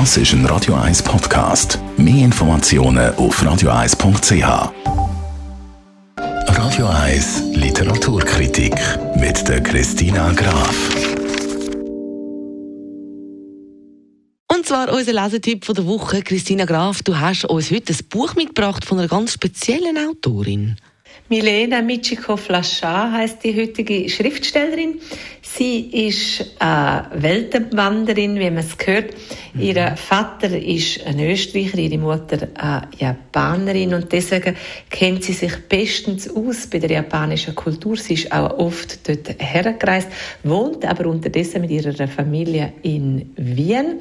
Das ist ein Radio 1 Podcast. Mehr Informationen auf radio1.ch. Radio 1 Literaturkritik mit der Christina Graf. Und zwar unser Lesetipp von der Woche. Christina Graf, du hast uns heute ein Buch mitgebracht von einer ganz speziellen Autorin. Milena Michiko-Flaschar heißt die heutige Schriftstellerin. Sie ist eine Weltenwanderin, wie man es hört. Mhm. Ihr Vater ist ein Österreicher, ihre Mutter eine Japanerin und deswegen kennt sie sich bestens aus bei der japanischen Kultur. Sie ist auch oft dort hergereist, wohnt aber unterdessen mit ihrer Familie in Wien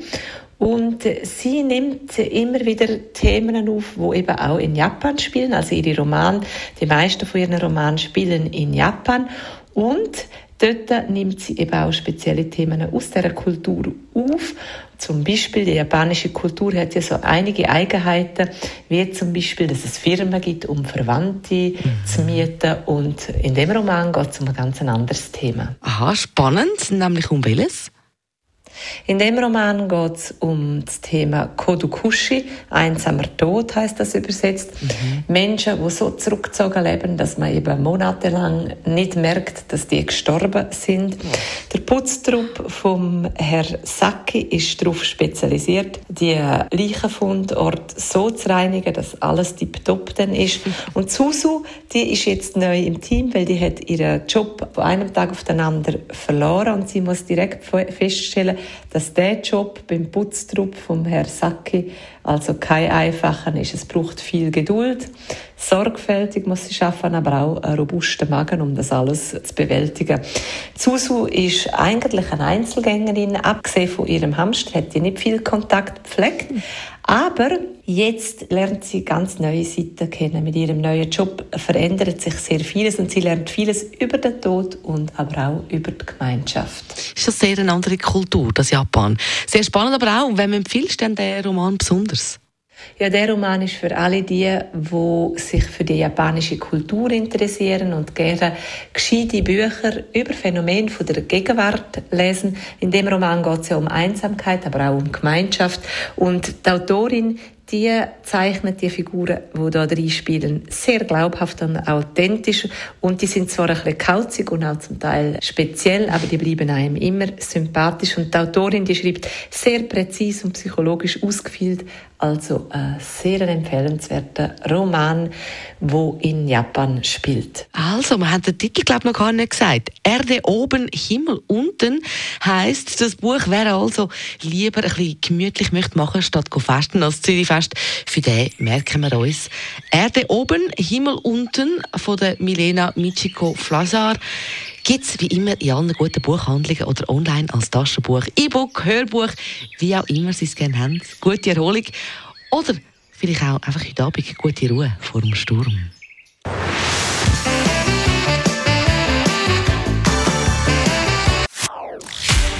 und sie nimmt immer wieder Themen auf, wo eben auch in Japan spielen. Also ihre Romane, die meisten von ihren Romanen spielen in Japan. Und dort nimmt sie eben auch spezielle Themen aus der Kultur auf. Zum Beispiel die japanische Kultur hat ja so einige Eigenheiten, wie zum Beispiel, dass es Firmen gibt, um Verwandte mhm. zu mieten. Und in dem Roman geht es um ein ganz anderes Thema. Aha, spannend, nämlich um welches? In dem Roman geht es um das Thema Kodukushi, einsamer Tod heißt das übersetzt. Mhm. Menschen, die so zurückgezogen leben, dass man eben monatelang nicht merkt, dass die gestorben sind. Der Putztrupp vom Herr Sacki ist darauf spezialisiert, die Leichenfundort so zu reinigen, dass alles tiptop dann ist. Und Susu, die ist jetzt neu im Team, weil die hat ihren Job von einem Tag auf den anderen verloren und sie muss direkt feststellen, dass der Job beim Putztrupp vom Herr Sacki also kein einfacher ist. Es braucht viel Geduld, sorgfältig muss sie schaffen, aber auch einen robusten Magen, um das alles zu bewältigen. Susu ist eigentlich eine Einzelgängerin, abgesehen von ihrem Hamster hat sie nicht viel Kontakt gepflegt, aber jetzt lernt sie ganz neue Seiten kennen. Mit ihrem neuen Job verändert sich sehr vieles und sie lernt vieles über den Tod und aber auch über die Gemeinschaft. Ist das sehr eine andere Kultur, das Japan? Sehr spannend, aber auch, wenn man empfiehlt, dann der Roman besonders. Ja, der Roman ist für alle die, die sich für die japanische Kultur interessieren und gerne gescheite Bücher über Phänomene von der Gegenwart lesen. In dem Roman geht es ja um Einsamkeit, aber auch um Gemeinschaft. Und die Autorin die zeichnet die Figuren, die da drin spielen, sehr glaubhaft und authentisch. Und die sind zwar ein bisschen kauzig und auch zum Teil speziell, aber die bleiben einem immer sympathisch. Und die Autorin, die schreibt sehr präzise und psychologisch ausgefeilt, also ein sehr empfehlenswerter Roman, wo in Japan spielt. Also, man hat den Titel glaube ich noch gar nicht gesagt. Erde oben, Himmel unten heißt das Buch. Wer also lieber ein bisschen gemütlich möchte machen statt festen als Zürich fest, für den merken wir uns. Erde oben, Himmel unten von der Milena Michiko Flazar gibt es wie immer in allen guten Buchhandlungen oder online als Taschenbuch, E-Book, Hörbuch, wie auch immer Sie es gerne haben. Gute Erholung oder vielleicht auch einfach heute Abend gute Ruhe vor dem Sturm.